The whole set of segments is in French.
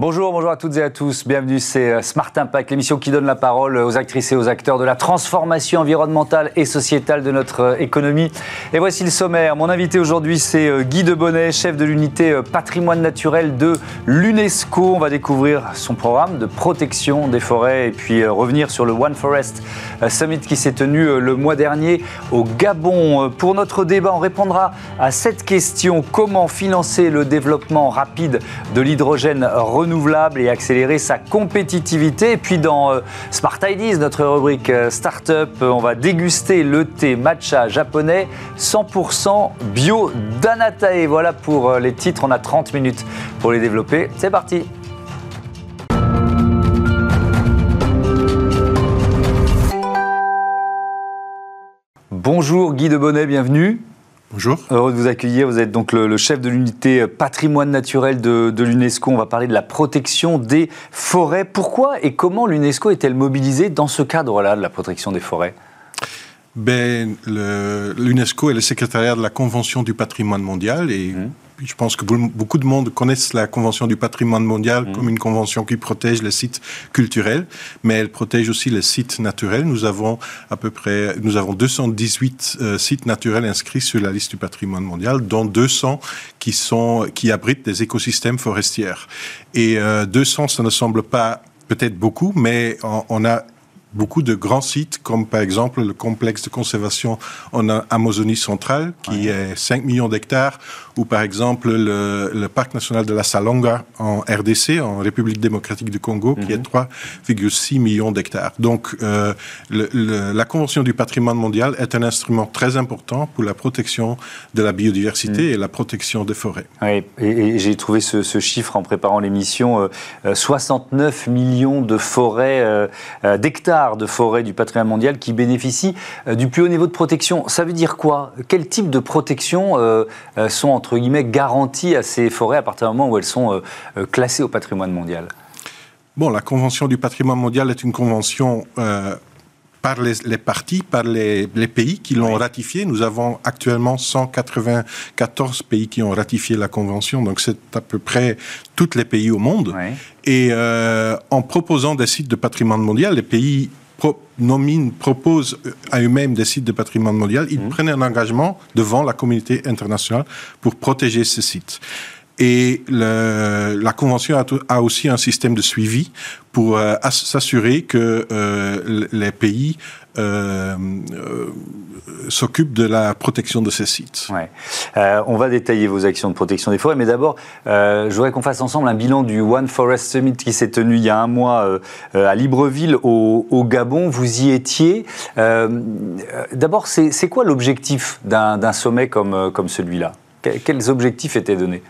Bonjour, bonjour à toutes et à tous. Bienvenue, c'est euh, Smart Impact, l'émission qui donne la parole aux actrices et aux acteurs de la transformation environnementale et sociétale de notre euh, économie. Et voici le sommaire. Mon invité aujourd'hui, c'est euh, Guy Debonnet, chef de l'unité patrimoine naturel de l'UNESCO. On va découvrir son programme de protection des forêts et puis revenir sur le One Forest Summit qui s'est tenu le mois dernier au Gabon. Pour notre débat, on répondra à cette question comment financer le développement rapide de l'hydrogène renouvelable renouvelable et accélérer sa compétitivité. Et puis dans euh, Smart Ideas, notre rubrique euh, Startup, euh, on va déguster le thé matcha japonais 100% bio d'Anatae. Voilà pour les titres, on a 30 minutes pour les développer. C'est parti Bonjour Guy Debonnet, bienvenue. Bonjour. Heureux de vous accueillir. Vous êtes donc le, chef de l'unité patrimoine naturel de, l'UNESCO. On va parler de la protection des forêts. Pourquoi et comment l'UNESCO est-elle mobilisée dans ce cadre-là de la protection des forêts? Ben, L'UNESCO est le secrétariat de la Convention du patrimoine mondial et mmh je pense que beaucoup de monde connaissent la Convention du patrimoine mondial mmh. comme une convention qui protège les sites culturels, mais elle protège aussi les sites naturels. Nous avons à peu près, nous avons 218 euh, sites naturels inscrits sur la liste du patrimoine mondial, dont 200 qui sont, qui abritent des écosystèmes forestiers. Et 200, euh, ça ne semble pas peut-être beaucoup, mais on a beaucoup de grands sites, comme par exemple le complexe de conservation en Amazonie centrale, qui est 5 millions d'hectares, ou par exemple le, parc national de la Salonga en RDC, en République démocratique du Congo, qui est 3,6 mhm. millions d'hectares. Donc euh, la Convention du patrimoine mondial est un instrument très important pour la protection de la biodiversité mhm. et la protection des forêts. Et, j'ai trouvé ce, chiffre en préparant l'émission, 69 euh, euh, millions de forêts, d'hectares de forêts du patrimoine mondial qui bénéficient euh, du plus haut niveau de protection. Ça veut dire quoi? Quel type de protection euh, euh, sont, entre guillemets, garanties à ces forêts à partir du moment où elles sont classées au patrimoine mondial? Bon, la Convention du patrimoine mondial est une convention par les, partis, par les, pays qui l'ont ratifié. Nous avons actuellement 194 pays qui ont ratifié la Convention, donc c'est à peu près tous les pays au monde. Et euh, en proposant des sites de patrimoine mondial, les pays nominent, proposent à eux-mêmes des sites de patrimoine mondial, ils mmh. prennent un engagement devant la communauté internationale pour protéger ces sites. Et la Convention a, aussi un système de suivi pour euh, s'assurer que euh, les pays euh, s'occupent de la protection de ces sites. On va détailler vos actions de protection des forêts, mais d'abord, je voudrais qu'on fasse ensemble un bilan du One Forest Summit qui s'est tenu il y a un mois à Libreville, au, Gabon. Vous y étiez. d'abord, c'est quoi l'objectif d'un sommet comme celui-là? Quels objectifs étaient donnés?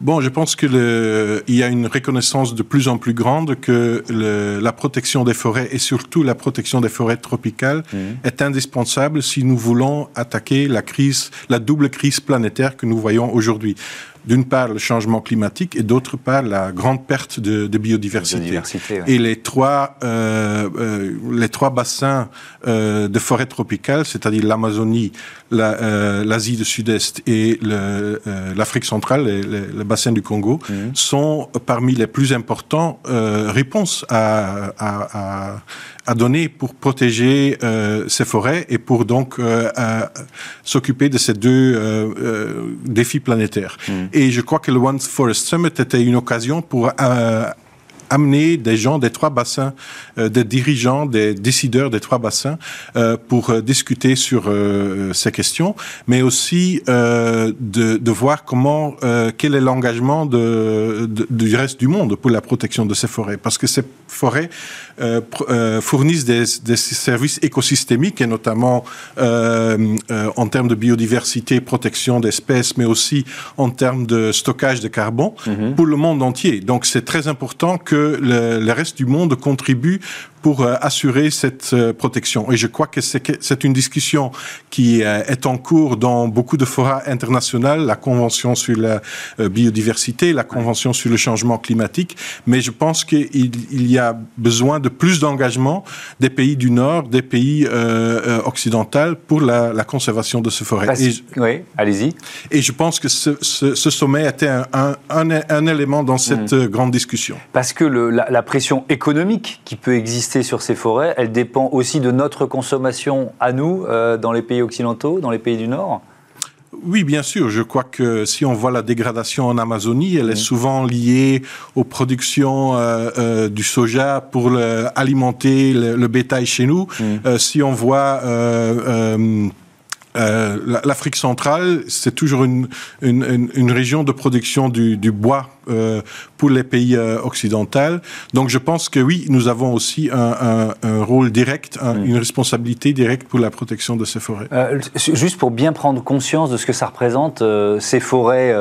Bon, je pense qu'il y a une reconnaissance de plus en plus grande que le, la protection des forêts et surtout la protection des forêts tropicales mmh. est indispensable si nous voulons attaquer la crise, la double crise planétaire que nous voyons aujourd'hui d'une part le changement climatique et d'autre part la grande perte de, biodiversité. Et les trois, euh, euh, les trois bassins euh, de forêt tropicale, c'est-à-dire l'Amazonie, l'Asie du Sud-Est et l'Afrique centrale, le, bassin du Congo, mhm. sont parmi les plus importants réponses à, à, à donner pour protéger euh, ces forêts et pour donc euh, s'occuper de ces deux euh, défis planétaires. Mm. Et je crois que le One Forest Summit était une occasion pour amener des gens des trois bassins, euh, des dirigeants, des décideurs des trois bassins euh, pour euh, discuter sur ces questions, mais aussi de, de, voir comment, quel est l'engagement de, du reste du monde pour la protection de ces forêts, parce que ces forêts fournissent des, des, services écosystémiques et notamment en termes de biodiversité, protection d'espèces, mais aussi en termes de stockage de carbone mm-hmm. pour le monde entier. Donc c'est très important que le, reste du monde contribue pour euh, assurer cette euh, protection. Et je crois que c'est une discussion qui euh, est en cours dans beaucoup de forats internationaux, la Convention sur la biodiversité, la Convention sur le changement climatique, mais je pense qu'il il y a besoin de plus d'engagement des pays du Nord, des pays euh, occidentaux pour la, la, conservation de ce forêt. oui, allez-y. Et je pense que ce, ce, ce sommet était un, un, un, élément dans cette mmh. grande discussion. Parce que le, la, la pression économique qui peut exister sur ces forêts, elle dépend aussi de notre consommation à nous, euh, dans les pays occidentaux, dans les pays du Nord? Oui, bien sûr. Je crois que si on voit la dégradation en Amazonie, elle est souvent liée aux productions euh, euh, du soja pour alimenter le, bétail chez nous. Mm. si on voit l'Afrique centrale, c'est toujours une, une, région de production du, du bois euh, pour les pays euh, occidentaux. Donc je pense que oui, nous avons aussi un, rôle direct, mm. une responsabilité directe pour la protection de ces forêts. Euh, juste pour bien prendre conscience de ce que ça représente, ces forêts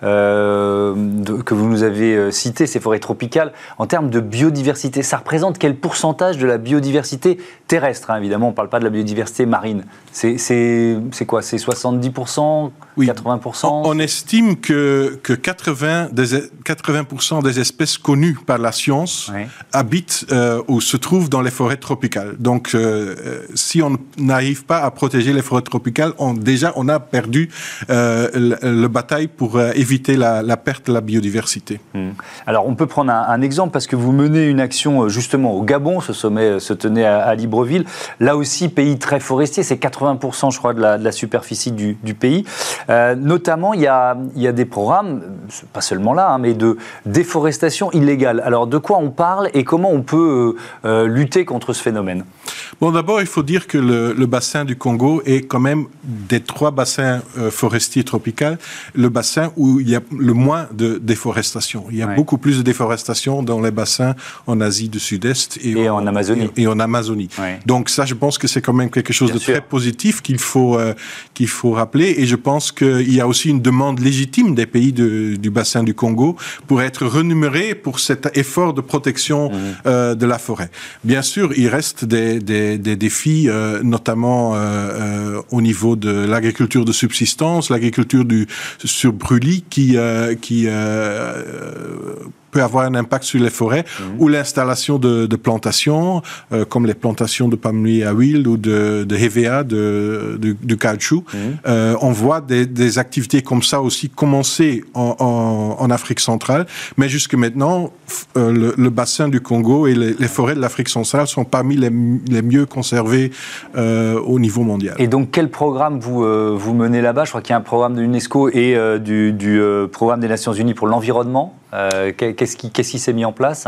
que vous nous avez citées, ces forêts tropicales, en termes de biodiversité, ça représente quel pourcentage de la biodiversité terrestre hein, Évidemment, on ne parle pas de la biodiversité marine. C'est quoi? C'est 70% oui. 80% on, estime que, que 80 des, 80% des espèces connues par la science habitent euh, ou se trouvent dans les forêts tropicales. Donc, euh, euh, si on n'arrive pas à protéger les forêts tropicales, on, déjà, on a perdu le, bataille pour éviter la, perte de la biodiversité. Hmm. Alors, on peut prendre un, exemple parce que vous menez une action justement au Gabon. Ce sommet se tenait à, Libreville. Là aussi, pays très forestier, c'est 80% je crois de la, de la superficie du, du pays. notamment, il y, a, il y a des programmes, pas seulement là, Hein, mais de déforestation illégale. Alors de quoi on parle et comment on peut euh, euh, lutter contre ce phénomène? Bon, d'abord, il faut dire que le, bassin du Congo est quand même des trois bassins euh, forestiers tropicaux, le bassin où il y a le moins de déforestation. Il y a beaucoup plus de déforestation dans les bassins en Asie du Sud-Est et, en, Amazonie. Et, en Amazonie. Donc ça, je pense que c'est quand même quelque chose de très positif qu'il faut qu'il faut rappeler. Et je pense qu'il y a aussi une demande légitime des pays du bassin du Congo pour être renuméré pour cet effort de protection mmh. euh, de la forêt. Bien sûr, il reste des, des, des défis, euh, notamment euh, au niveau de l'agriculture de subsistance, l'agriculture du sur brûlis, qui, qui peut avoir un impact sur les forêts mmh. ou l'installation de, de, plantations, euh, comme les plantations de palmiers à huile ou de, de HVA, de, de, de caoutchouc. Mmh. Euh, on voit des, des, activités comme ça aussi commencer en, en, en Afrique centrale, mais jusque maintenant, euh, le, le, bassin du Congo et les, les forêts de l'Afrique centrale sont parmi les, les mieux conservées au niveau mondial. Et donc, quel programme vous, vous menez là-bas? Je crois qu'il y a un programme de l'UNESCO et du, du programme des Nations Unies pour l'environnement. Qu'est-ce qui s'est mis en place?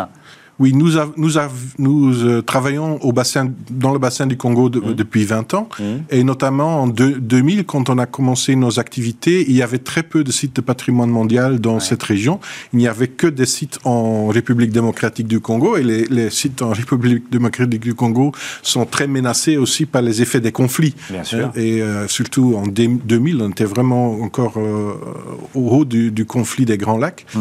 Oui, nous, nous, nous euh, travaillons au bassin, dans le bassin du Congo mmh. depuis 20 ans, mmh. et notamment en 2000, quand on a commencé nos activités, il y avait très peu de sites de patrimoine mondial dans cette région. Il n'y avait que des sites en République démocratique du Congo, et les, les, sites en République démocratique du Congo sont très menacés aussi par les effets des conflits. Bien sûr. Et euh, surtout en 2000, on était vraiment encore euh, au haut du, du, conflit des Grands Lacs. Mmh.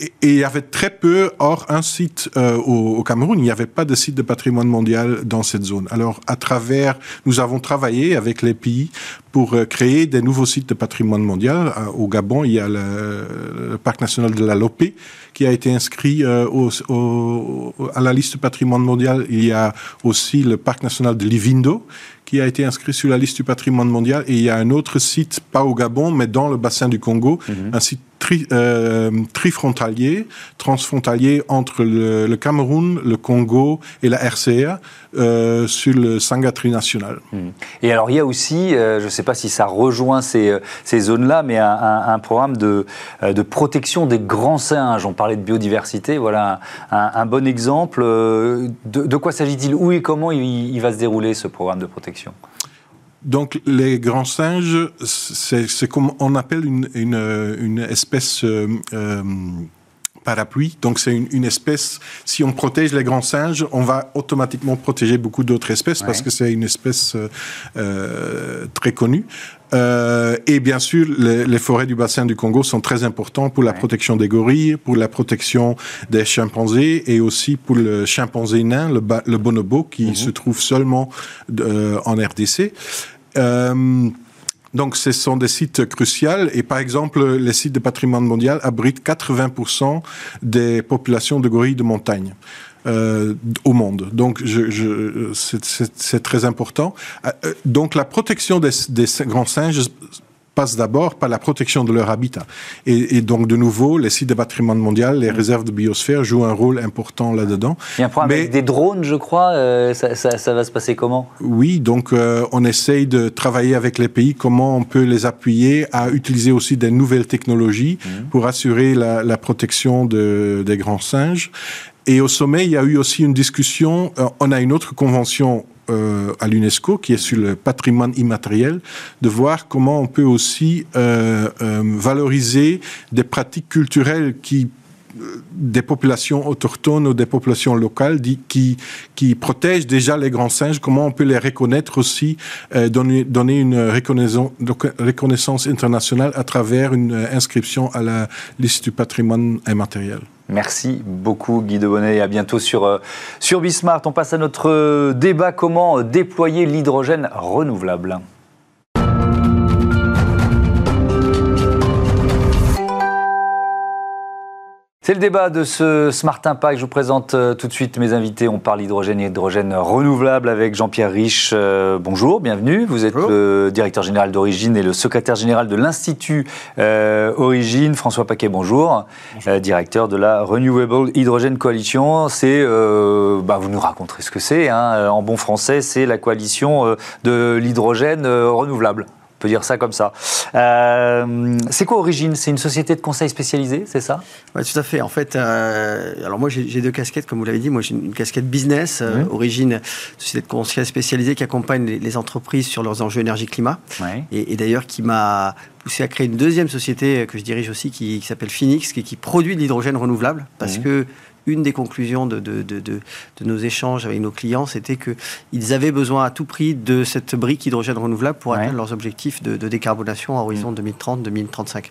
Et, et il y avait très peu, hors un site euh, au, Cameroun, il n'y avait pas de site de patrimoine mondial dans cette zone. Alors, à travers, nous avons travaillé avec les pays pour euh, créer des nouveaux sites de patrimoine mondial. Euh, au Gabon, il y a le, parc national de la Lopé qui a été inscrit au, à la liste de patrimoine mondial. Il y a aussi le parc national de Livindo qui a été inscrit sur la liste du patrimoine mondial. Et il y a un autre site, pas au Gabon, mais dans le bassin du Congo, mhm. un site tri, euh, trifrontalier, transfrontalier entre le, Cameroun, le Congo et la RCA euh, sur le Sangatri national. Mhm. Et alors il y a aussi, euh, je ne sais pas si ça rejoint ces, ces zones-là, mais un, programme de, de protection des grands singes. On parlait de biodiversité, voilà un, bon exemple. De, quoi s'agit-il? Où et comment il va se dérouler ce programme de protection? Donc les grands singes, c'est comme on appelle une, une, espèce euh, euh, parapluie. Donc c'est une, espèce, si on protège les grands singes, on va automatiquement protéger beaucoup d'autres espèces parce que c'est une espèce euh, très connue. Euh, et bien sûr, les, les, forêts du bassin du Congo sont très importantes pour la protection des gorilles, pour la protection des chimpanzés et aussi pour le chimpanzé nain, le, le bonobo, qui mhm. se trouve seulement euh, en RDC. Euh, donc, ce sont des sites cruciaux et par exemple, les sites de patrimoine mondial abritent 80% des populations de gorilles de montagne. Euh, au monde. Donc, je, je, c'est très important. Euh, donc, la protection des, des grands singes passe d'abord par la protection de leur habitat. Et, donc, de nouveau, les sites de patrimoine mondial, les réserves de biosphère jouent un rôle important là-dedans. Il y a un problème avec des drones, je crois. Euh, ça, ça, va se passer comment? Oui, donc euh, on essaye de travailler avec les pays comment on peut les appuyer à utiliser aussi des nouvelles technologies mmh. pour assurer la, la protection de, des grands singes. Et au sommet, il y a eu aussi une discussion. Euh, on a une autre convention euh, à l'UNESCO, qui est sur le patrimoine immatériel, de voir comment on peut aussi euh, valoriser des pratiques culturelles qui des populations autochtones ou des populations locales qui, protègent déjà les grands singes, comment on peut les reconnaître aussi, donner, une reconnaissance internationale à travers une inscription à la liste du patrimoine immatériel. Merci beaucoup Guy Debonnet et à bientôt sur, euh, sur Bismart. On passe à notre euh, débat comment déployer l'hydrogène renouvelable? C'est le débat de ce Smart Impact. Je vous présente euh, tout de suite mes invités. On parle hydrogène et hydrogène renouvelable avec Jean-Pierre Rich. Euh, bonjour, bienvenue. Vous êtes le directeur général d'Origine et le secrétaire général de l'Institut euh, Origine. François Paquet, bonjour. directeur de la Renewable Hydrogen Coalition. C'est, bah, vous nous raconterez ce que c'est. Hein. En bon français, c'est la coalition de l'hydrogène renouvelable peut dire ça comme ça. Euh, c'est quoi Origine? C'est une société de conseil spécialisée, c'est ça? Oui, tout à fait. En fait, euh, alors moi j'ai deux casquettes, comme vous l'avez dit. Moi j'ai une casquette business, euh, Origine, société de conseil spécialisée qui accompagne les, entreprises sur leurs enjeux énergie-climat. Et, d'ailleurs qui m'a poussé à créer une deuxième société que je dirige aussi qui, s'appelle Phoenix, qui, qui, produit de l'hydrogène renouvelable. Parce que une des conclusions de, de, de, de, nos échanges avec nos clients, c'était qu'ils avaient besoin à tout prix de cette brique hydrogène renouvelable pour atteindre leurs objectifs de, décarbonation à horizon 2030-2035.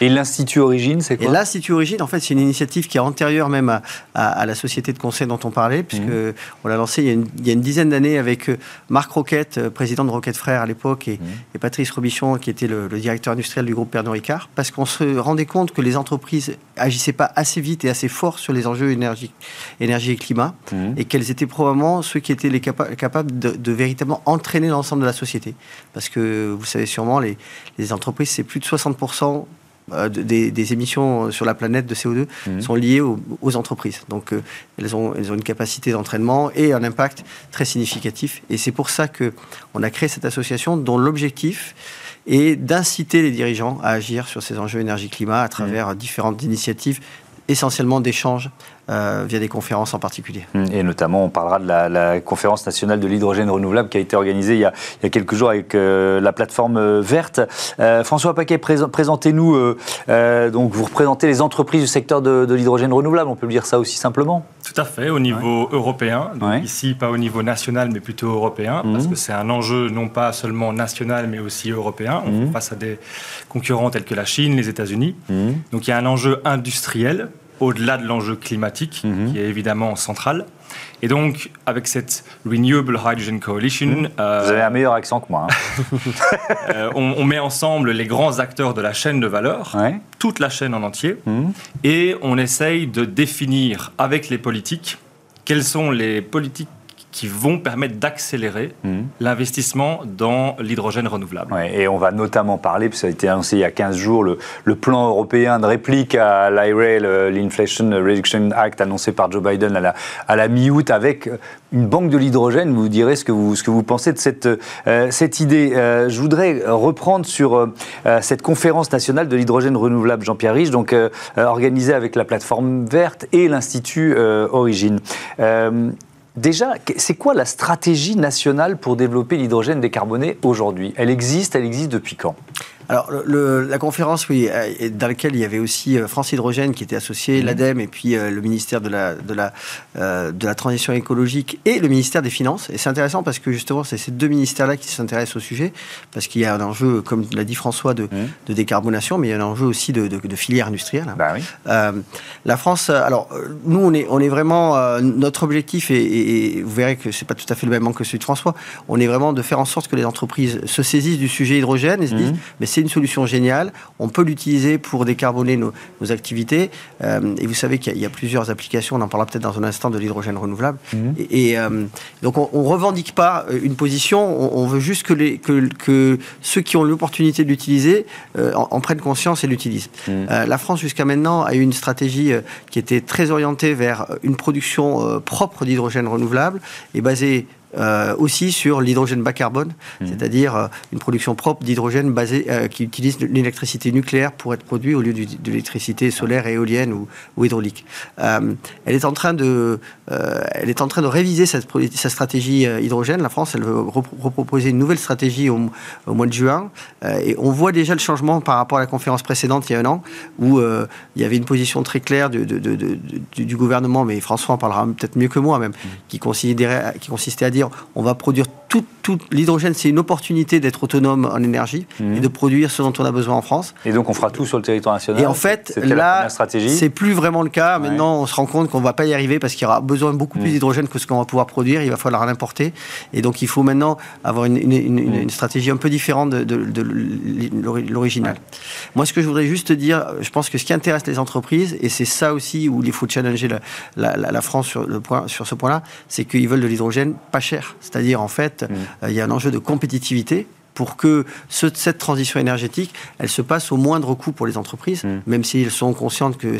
Et l'Institut Origine, c'est quoi L'Institut Origine, en fait, c'est une initiative qui est antérieure même à, à, la société de conseil dont on parlait, puisque mmh. on l'a lancé il y a une, il y a une dizaine d'années avec euh, Marc Roquette, euh, président de Roquette Frères à l'époque, et, mmh. et, Patrice Robichon, qui était le, directeur industriel du groupe Pernod Ricard, parce qu'on se rendait compte que les entreprises agissaient pas assez vite et assez fort sur les enjeux énergie, énergie et climat, mmh. et qu'elles étaient probablement ceux qui étaient les capables de, de, véritablement entraîner l'ensemble de la société. Parce que vous savez sûrement, les, les entreprises, c'est plus de 60% euh, des, émissions sur la planète de CO2 mhm. sont liées aux, entreprises. Donc euh, elles, ont, elles ont une capacité d'entraînement et un impact très significatif. Et c'est pour ça qu'on a créé cette association dont l'objectif est d'inciter les dirigeants à agir sur ces enjeux énergie-climat à travers mhm. différentes initiatives essentiellement d'échanges euh, via des conférences en particulier. Hum, et notamment, on parlera de la, conférence nationale de l'hydrogène renouvelable qui a été organisée il y a, il y a quelques jours avec euh, la plateforme euh, verte. François Paquet, présentez-nous, donc vous représentez les entreprises du secteur de, l'hydrogène renouvelable, on peut le dire ça aussi simplement Tout à fait, au niveau européen, donc ici pas au niveau national mais plutôt européen, parce hum. que c'est un enjeu non pas seulement national mais aussi européen, on hum. face à des concurrents tels que la Chine, les États-Unis. Donc il y a un enjeu industriel au-delà de l'enjeu climatique, mhm. qui est évidemment central. Et donc, avec cette Renewable Hydrogen Coalition... Mhm. Euh, Vous avez un meilleur accent que moi. Hein. Euh, on, met ensemble les grands acteurs de la chaîne de valeur, toute la chaîne en entier, mhm. et on essaye de définir avec les politiques quelles sont les politiques qui vont permettre d'accélérer mmh. l'investissement dans l'hydrogène renouvelable. et on va notamment parler, puis ça a été annoncé il y a 15 jours, le, plan européen de réplique à l'IRA, l'Inflation Reduction Act annoncé par Joe Biden à la, à la mi-août, avec une banque de l'hydrogène. Vous direz ce que vous, ce que vous pensez de cette, euh, cette idée. Euh, je voudrais reprendre sur euh, cette conférence nationale de l'hydrogène renouvelable, Jean-Pierre Riche, donc organisée avec la plateforme verte et l'Institut Origine. Déjà, c'est quoi la stratégie nationale pour développer l'hydrogène décarboné aujourd'hui? Elle existe, elle existe depuis quand? Alors, la conférence, oui, euh, dans laquelle il y avait aussi euh, France Hydrogène qui était associé, mmh. l'ADEME et puis le ministère de la, de, la, de la Transition écologique et le ministère des Finances. Et c'est intéressant parce que justement, c'est ces deux ministères-là qui s'intéressent au sujet, parce qu'il y a un enjeu, comme l'a dit François, de, mmh. de, décarbonation, mais il y a un enjeu aussi de, de, filière industrielle. Bah oui. la France, alors, nous, on est, on est vraiment, notre objectif, et, vous verrez que c'est pas tout à fait le même que celui de François, on est vraiment de faire en sorte que les entreprises se saisissent du sujet hydrogène et se disent, mmh. mais c'est une solution géniale, on peut l'utiliser pour décarboner nos, activités. Euh, et vous savez qu'il y, a plusieurs applications, on en parlera peut-être dans un instant de l'hydrogène renouvelable. Mhm. Et, euh, donc on ne revendique pas euh, une position, on, veut juste que, les, que, que ceux qui ont l'opportunité de l'utiliser en, prennent conscience et l'utilisent. Mhm. la France jusqu'à maintenant a eu une stratégie qui était très orientée vers une production propre d'hydrogène renouvelable et basée euh, aussi sur l'hydrogène bas carbone, mmh. c'est-à-dire euh, une production propre d'hydrogène basée euh, qui utilise l'électricité nucléaire pour être produit au lieu de l'électricité solaire, éolienne ou, ou hydraulique. elle est en train de, elle est en train de réviser sa, sa stratégie hydrogène. La France, elle veut reproposer une nouvelle stratégie au, mois de juin, et on voit déjà le changement par rapport à la conférence précédente il y a un an où il y avait une position très claire de, du gouvernement, mais François en parlera peut-être mieux que moi même, qui, considérait, qui consistait à dire on va produire l'hydrogène, c'est une opportunité d'être autonome en énergie mhm. et de produire ce dont on a besoin en France. Et donc on fera tout sur le territoire national. Et en fait, là, c'est plus vraiment le cas. Maintenant, on se rend compte qu'on ne va pas y arriver parce qu'il y aura besoin de beaucoup plus mhm. d'hydrogène que ce qu'on va pouvoir produire. Il va falloir l'importer. Et donc il faut maintenant avoir une, mhm. stratégie un peu différente de, l'original. Moi, ce que je voudrais juste dire, je pense que ce qui intéresse les entreprises, et c'est ça aussi où il faut challenger la, France sur, le point, sur ce point-là, c'est qu'ils veulent de l'hydrogène pas cer. C'est-à-dire, en fait, Mm. Euh, il y a un enjeu de compétitivité pour que cette transition énergétique, elle se passe au moindre coût pour les entreprises, mm. même s'ils sont conscients que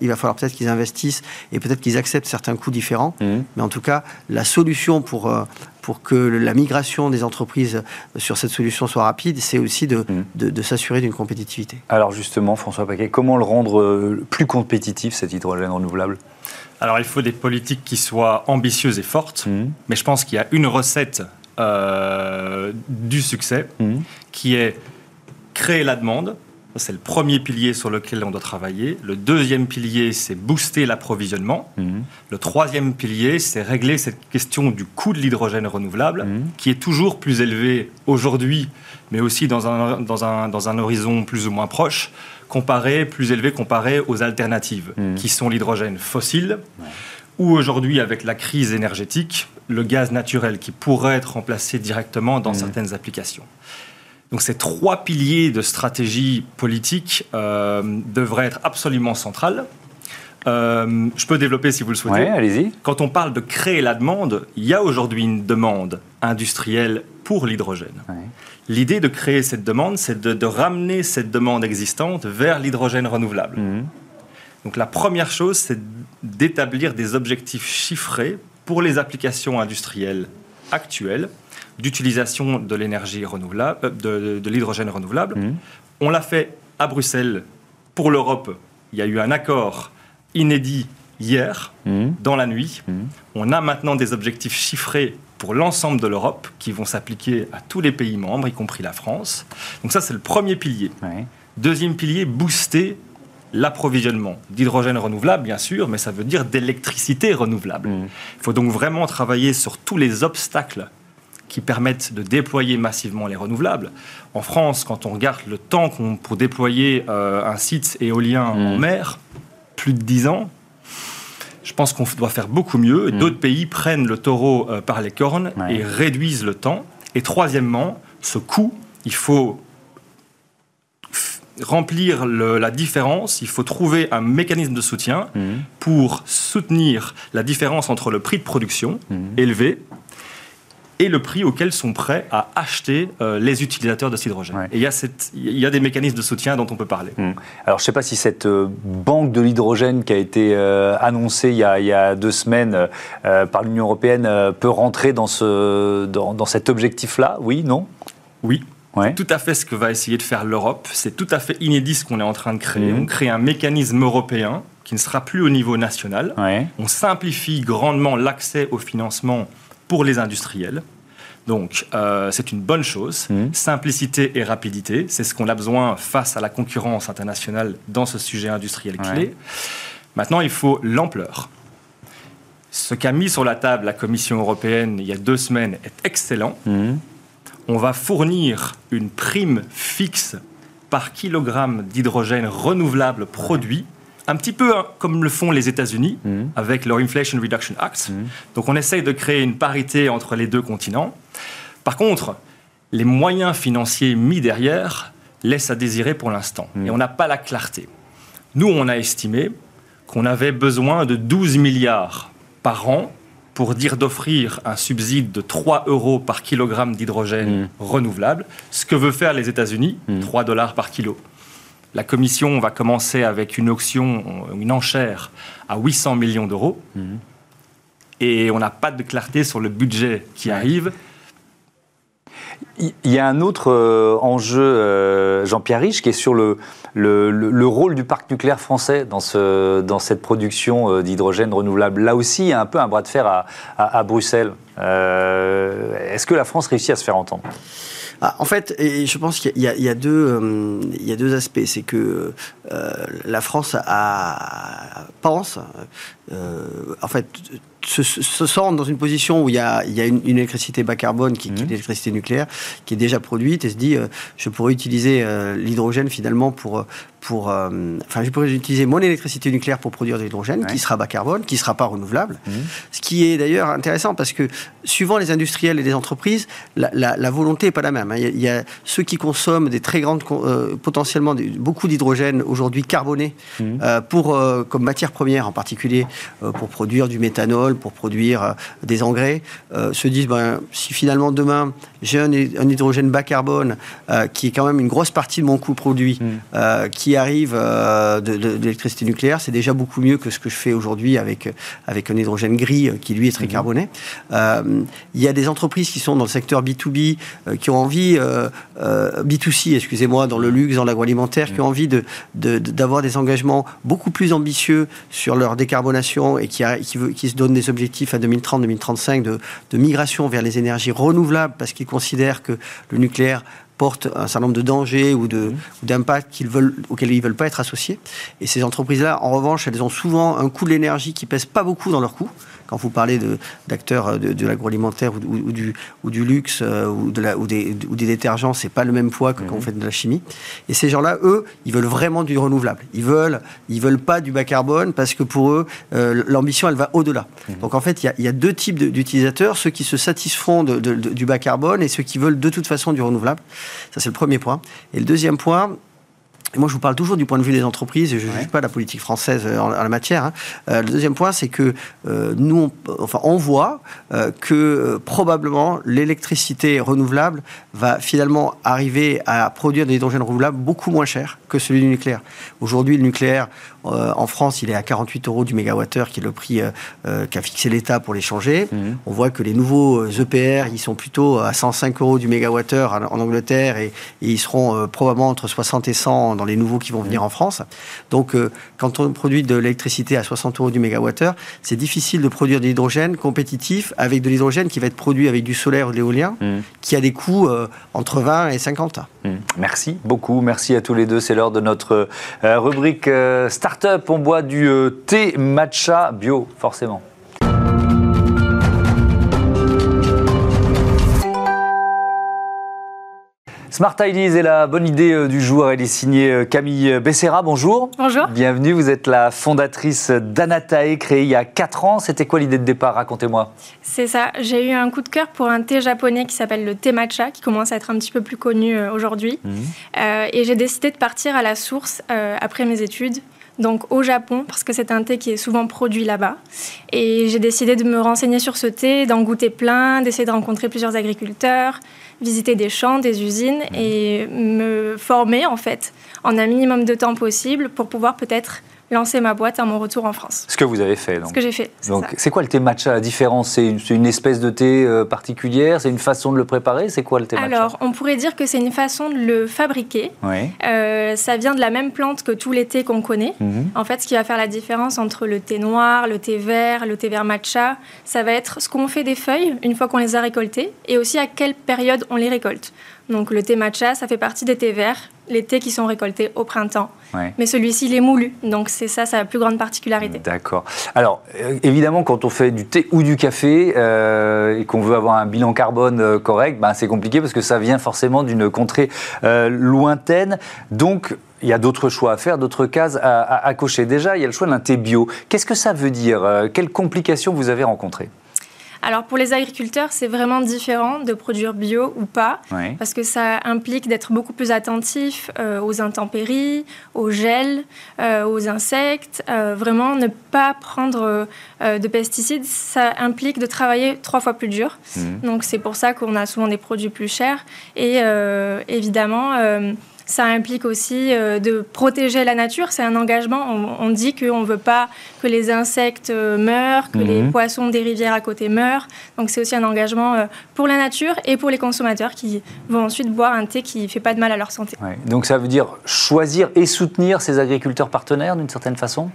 il va falloir peut-être qu'ils investissent et peut-être qu'ils acceptent certains coûts différents. Mm. Mais en tout cas, la solution pour, euh, pour que la migration des entreprises sur cette solution soit rapide, c'est aussi de, de, s'assurer d'une compétitivité. Alors justement, François Paquet, comment le rendre euh, plus compétitif, cet hydrogène renouvelable? Alors il faut des politiques qui soient ambitieuses et fortes, mais je pense qu'il y a une recette euh, du succès, mhm. qui est créer la demande. C'est le premier pilier sur lequel on doit travailler. Le deuxième pilier, c'est booster l'approvisionnement. Mhm. Le troisième pilier, c'est régler cette question du coût de l'hydrogène renouvelable, mhm. qui est toujours plus élevé aujourd'hui, mais aussi dans un, dans, un, dans un horizon plus ou moins proche, comparé, plus élevé comparé aux alternatives, qui sont l'hydrogène fossile ou aujourd'hui avec la crise énergétique, le gaz naturel qui pourrait être remplacé directement dans mmh. certaines applications. Donc ces trois piliers de stratégie politique euh, devraient être absolument centrales. Euh, je peux développer si vous le souhaitez. allez-y. Quand on parle de créer la demande, il y a aujourd'hui une demande industrielle pour l'hydrogène. L'idée de créer cette demande, c'est de, ramener cette demande existante vers l'hydrogène renouvelable. Mmh. Donc la première chose, c'est d'établir des objectifs chiffrés pour les applications industrielles actuelles d'utilisation de l'énergie renouvelable, euh, de, l'hydrogène renouvelable. Mmh. On l'a fait à Bruxelles pour l'Europe. Il y a eu un accord inédit hier, mmh. dans la nuit. Mmh. On a maintenant des objectifs chiffrés pour l'ensemble de l'Europe qui vont s'appliquer à tous les pays membres, y compris la France. Donc ça, c'est le premier pilier. Deuxième pilier, booster l'approvisionnement d'hydrogène renouvelable, bien sûr, mais ça veut dire d'électricité renouvelable. Mm. Il faut donc vraiment travailler sur tous les obstacles qui permettent de déployer massivement les renouvelables. En France, quand on regarde le temps pour déployer euh, un site éolien en mm. mer, plus de 10 ans, je pense qu'on doit faire beaucoup mieux. Mm. D'autres pays prennent le taureau euh, par les cornes et réduisent le temps. Et troisièmement, ce coût, il faut remplir la différence, il faut trouver un mécanisme de soutien mhm. pour soutenir la différence entre le prix de production mhm. élevé et le prix auquel sont prêts à acheter euh, les utilisateurs de cet hydrogène. Et il y, a il y, a des mécanismes de soutien dont on peut parler. Mhm. Alors je ne sais pas si cette euh, banque de l'hydrogène qui a été euh, annoncée il y a, il y a, deux semaines par l'Union européenne peut rentrer dans, ce, dans, dans cet objectif-là, oui, non? Oui, c'est tout à fait ce que va essayer de faire l'Europe. C'est tout à fait inédit ce qu'on est en train de créer. Mhm. On crée un mécanisme européen qui ne sera plus au niveau national. On simplifie grandement l'accès au financement pour les industriels. Donc, euh, c'est une bonne chose. Mmh. Simplicité et rapidité, c'est ce qu'on a besoin face à la concurrence internationale dans ce sujet industriel clé. Maintenant, il faut l'ampleur. Ce qu'a mis sur la table la Commission européenne il y a deux semaines est excellent. Mmh. On va fournir une prime fixe par kilogramme d'hydrogène renouvelable produit un petit peu hein, comme le font les États-Unis mmh. avec leur Inflation Reduction Act. Mmh. Donc on essaye de créer une parité entre les deux continents. Par contre, les moyens financiers mis derrière laissent à désirer pour l'instant. Mmh. Et on n'a pas la clarté. Nous, on a estimé qu'on avait besoin de 12 milliards par an pour dire d'offrir un subside de 3 euros par kilogramme d'hydrogène renouvelable, ce que veut faire les États-Unis, 3 dollars par kilo. La Commission va commencer avec une auction, une enchère à 800 millions d'euros. Mhm. Et on n'a pas de clarté sur le budget qui arrive. Il y a un autre euh, enjeu, euh, Jean-Pierre Riche, qui est sur le, le, rôle du parc nucléaire français dans, ce, dans cette production euh, d'hydrogène renouvelable. Là aussi, il y a un peu un bras de fer à, à Bruxelles. Est-ce que la France réussit à se faire entendre? Ah, en fait, je pense qu'il y, a deux, y a deux aspects. C'est que la France a, pense, en fait, se, se, sent dans une position où il y a, il y a une, électricité bas carbone, qui, qui est l'électricité nucléaire, qui est déjà produite, et se dit, je pourrais utiliser l'hydrogène finalement pour, pour, enfin, je pourrais utiliser mon électricité nucléaire pour produire de l'hydrogène, qui sera bas carbone, qui sera pas renouvelable. Mmh. Ce qui est d'ailleurs intéressant parce que suivant les industriels et les entreprises, la, la, la volonté n'est pas la même. Hein. Il y, a, ceux qui consomment des très grandes, euh, potentiellement beaucoup d'hydrogène aujourd'hui carboné mmh. euh, pour euh, comme matière première en particulier pour produire du méthanol, pour produire des engrais, se disent ben, si finalement demain j'ai un, hydrogène bas carbone qui est quand même une grosse partie de mon coût produit mmh. qui arrive de, l'électricité nucléaire, c'est déjà beaucoup mieux que ce que je fais aujourd'hui avec avec un hydrogène gris qui lui est très mmh. carboné. il y a des entreprises qui sont dans le secteur B2B qui ont envie euh, euh, B2C, excusez-moi, dans le luxe, dans l'agroalimentaire, qui ont envie de, d'avoir des engagements beaucoup plus ambitieux sur leur décarbonation et qui, qui, veut, qui se donnent des objectifs à 2030-2035 de, de migration vers les énergies renouvelables parce qu'ils considèrent que le nucléaire porte un certain nombre de dangers ou, ou d'impacts qu'ils veulent, auxquels ils ne veulent pas être associés. Et ces entreprises-là, en revanche, elles ont souvent un coût de l'énergie qui pèse pas beaucoup dans leur coût quand vous parlez d'acteurs euh, de, l'agroalimentaire ou, du, ou du luxe euh, ou, de la, ou, des, ou des détergents, c'est pas le même poids que quand vous mhm. faites de la chimie. Et ces gens-là, eux, ils veulent vraiment du renouvelable. Ils veulent, ils veulent pas du bas carbone parce que pour eux, euh, l'ambition, elle va au-delà. Mhm. Donc en fait, il y, a, deux types d'utilisateurs ceux qui se satisfont du bas carbone et ceux qui veulent de toute façon du renouvelable. Ça, c'est le premier point. Et le deuxième point, moi, je vous parle toujours du point de vue des entreprises et je ne juge pas la politique française en, la matière. Hein. Euh, le deuxième point, c'est que euh, nous, on, enfin, on voit euh, que probablement l'électricité renouvelable va finalement arriver à produire des hydrogènes renouvelables beaucoup moins cher que celui du nucléaire. Aujourd'hui, le nucléaire, euh, en France, il est à 48 euros du mégawattheure, qui est le prix euh, euh, qu'a fixé l'État pour l'échanger. Mhm. On voit que les nouveaux EPR, ils sont plutôt à 105 euros du mégawattheure en, Angleterre et, ils seront probablement entre 60 et 100 dans les nouveaux qui vont venir mhm. en France. Donc, quand on produit de l'électricité à 60 euros du mégawattheure, c'est difficile de produire de l'hydrogène compétitif avec de l'hydrogène qui va être produit avec du solaire ou de l'éolien, mhm. qui a des coûts entre 20 et 50. Merci beaucoup. Merci à tous les deux. C'est l'heure de notre rubrique Start on boit du euh, thé matcha bio, forcément. Smart Ideas est la bonne idée euh, du jour. Elle est signée euh, Camille Becerra. Bonjour. Bonjour. Bienvenue. Vous êtes la fondatrice d'Anatae, créée il y a 4 ans. C'était quoi l'idée de départ? Racontez-moi. C'est ça. J'ai eu un coup de cœur pour un thé japonais qui s'appelle le thé matcha, qui commence à être un petit peu plus connu aujourd'hui. Mmh. et j'ai décidé de partir à la source après mes études donc au Japon, parce que c'est un thé qui est souvent produit là-bas. Et j'ai décidé de me renseigner sur ce thé, d'en goûter plein, d'essayer de rencontrer plusieurs agriculteurs, visiter des champs, des usines et me former en fait en un minimum de temps possible pour pouvoir peut-être lancer ma boîte à mon retour en France. Ce que vous avez fait, donc. Ce que j'ai fait. Donc, c'est quoi le thé matcha La différence, c'est une, une, espèce de thé euh, particulière? C'est une façon de le préparer? C'est quoi le thé matcha? Alors, on pourrait dire que c'est une façon de le fabriquer. Oui. Euh, ça vient de la même plante que tous les thés qu'on connaît. Mhm. En fait, ce qui va faire la différence entre le thé noir, le thé vert, le thé vert matcha, ça va être ce qu'on fait des feuilles une fois qu'on les a récoltées et aussi à quelle période on les récolte. Donc, le thé matcha, ça fait partie des thés verts, les thés qui sont récoltés au printemps. Ouais. Mais celui-ci, il est moulu. Donc, c'est ça sa plus grande particularité. D'accord. Alors, euh, évidemment, quand on fait du thé ou du café euh, et qu'on veut avoir un bilan carbone euh, correct, ben, c'est compliqué parce que ça vient forcément d'une contrée euh, lointaine. Donc, il y a d'autres choix à faire, d'autres cases à, à- à cocher. Déjà, il y a le choix d'un thé bio. Qu'est-ce que ça veut dire? Quelles complications vous avez rencontrées? Alors, pour les agriculteurs, c'est vraiment différent de produire bio ou pas. Parce que ça implique d'être beaucoup plus attentif euh, aux intempéries, au gel, euh, aux insectes. Euh, vraiment, ne pas prendre de pesticides, ça implique de travailler trois fois plus dur. Mhm. Donc c'est pour ça qu'on a souvent des produits plus chers. Et évidemment, ça implique aussi euh, de protéger la nature. C'est un engagement. On, on dit qu'on ne veut pas que les insectes euh, meurent, que les Mhm. poissons des rivières à côté meurent. Donc c'est aussi un engagement euh, pour la nature et pour les consommateurs qui vont ensuite boire un thé qui ne fait pas de mal à leur santé. Ouais. Donc, ça veut dire choisir et soutenir ces agriculteurs partenaires d'une certaine façon?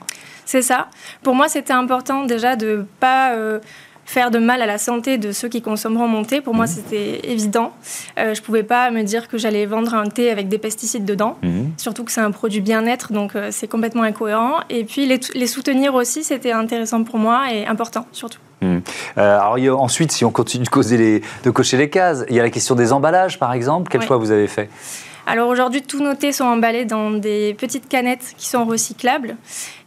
C'est ça. Pour moi, c'était important déjà de ne pas euh, faire de mal à la santé de ceux qui consommeront mon thé. Pour moi, c'était évident. Euh, je ne pouvais pas me dire que j'allais vendre un thé avec des pesticides dedans. Mhm. Surtout que c'est un produit bien-être, donc euh, c'est complètement incohérent. Et puis les, les soutenir aussi, c'était intéressant pour moi et important surtout. Mhm. Euh, alors, a- ensuite, si on continue de, causer les- de cocher les cases, il y a la question des emballages, par exemple. Quel choix vous avez fait? Alors aujourd'hui, tous nos thés sont emballés dans des petites canettes qui sont recyclables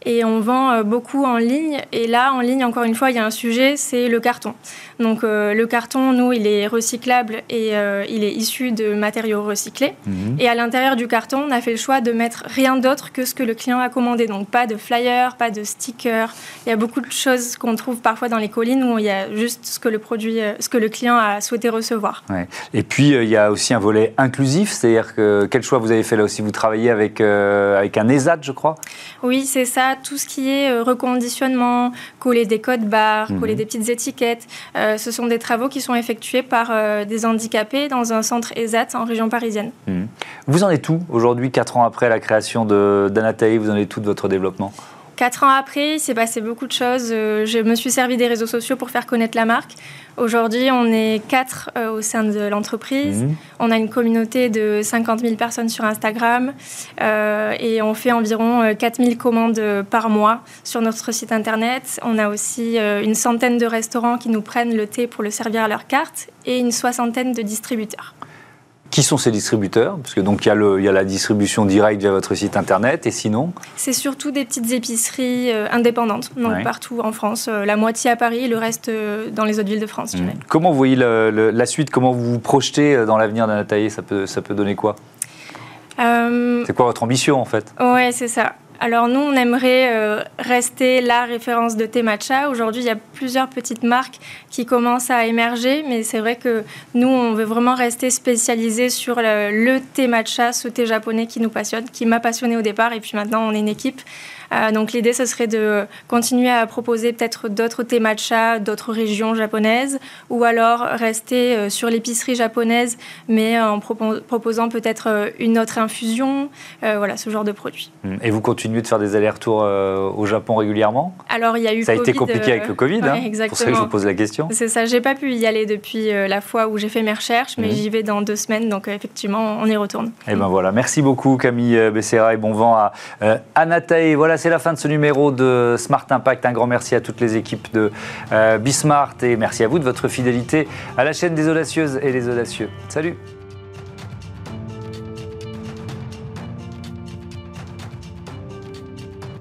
et on vend euh, beaucoup en ligne. Et là, en ligne, encore une fois, il y a un sujet, c'est le carton. Donc euh, le carton, nous, il est recyclable et euh, il est issu de matériaux recyclés. Mhm. Et à l'intérieur du carton, on a fait le choix de mettre rien d'autre que ce que le client a commandé. Donc pas de flyers, pas de stickers. Il y a beaucoup de choses qu'on trouve parfois dans les collines où il y a juste ce que le produit, ce que le client a souhaité recevoir. Ouais. Et puis, il y a aussi un volet inclusif, c'est-à-dire que quel choix vous avez fait là aussi? Vous travaillez avec, euh, avec un ESAT, je crois? Oui, c'est ça. Tout ce qui est euh, reconditionnement, coller des codes barres, Mhm. coller des petites étiquettes, euh, ce sont des travaux qui sont effectués par euh, des handicapés dans un centre ESAT en région parisienne. Mhm. Vous en êtes où aujourd'hui, quatre ans après la création de d'Anatae Vous en êtes tout de votre développement? Quatre ans après, il s'est passé beaucoup de choses. Euh, Je me suis servi des réseaux sociaux pour faire connaître la marque. Aujourd'hui, on est quatre euh, au sein de l'entreprise. Mhm. On a une communauté de 50 000 personnes sur Instagram euh, et on fait environ euh, 4 000 commandes par mois sur notre site internet. On a aussi euh, une centaine de restaurants qui nous prennent le thé pour le servir à leur carte et une soixantaine de distributeurs. Qui sont ces distributeurs? Parce que donc il y, a le- il y a la distribution directe via votre site internet, et sinon? C'est surtout des petites épiceries euh, indépendantes, donc Ouais. partout en France, euh, la moitié à Paris, le reste euh, dans les autres villes de France. dirais. Comment vous voyez le- le- la suite? Comment vous vous projetez dans l'avenir d'Anatae ça peut, ça peut donner quoi? C'est quoi votre ambition en fait? Ouais, c'est ça. Alors nous, on aimerait euh, rester la référence de thé matcha. Aujourd'hui, il y a plusieurs petites marques qui commencent à émerger, mais c'est vrai que nous, on veut vraiment rester spécialisé sur le, le thé matcha, ce thé japonais qui nous passionne, qui m'a passionné au départ, et puis maintenant, on est une équipe. Euh, donc l'idée, ce serait de continuer à proposer peut-être d'autres thés matcha, d'autres régions japonaises, ou alors rester euh, sur l'épicerie japonaise, mais en propo- proposant peut-être euh, une autre infusion, euh, voilà, ce genre de produit. Et vous continuez de faire des allers-retours euh, au Japon régulièrement? Alors il y a eu Ça a été compliqué avec le Covid, ouais, hein, pour ça que je exactement. vous pose la question. C'est ça, j'ai pas pu y aller depuis la fois où j'ai fait mes recherches, mais Mhm. j'y vais dans deux semaines, donc effectivement, on y retourne. Et ben voilà, merci beaucoup Camille Becerra et bon vent à Anatae. Voilà, c'est la fin de ce numéro de Smart Impact. Un grand merci à toutes les équipes de euh, Bismart et merci à vous de votre fidélité à la chaîne des audacieuses et les audacieux. Salut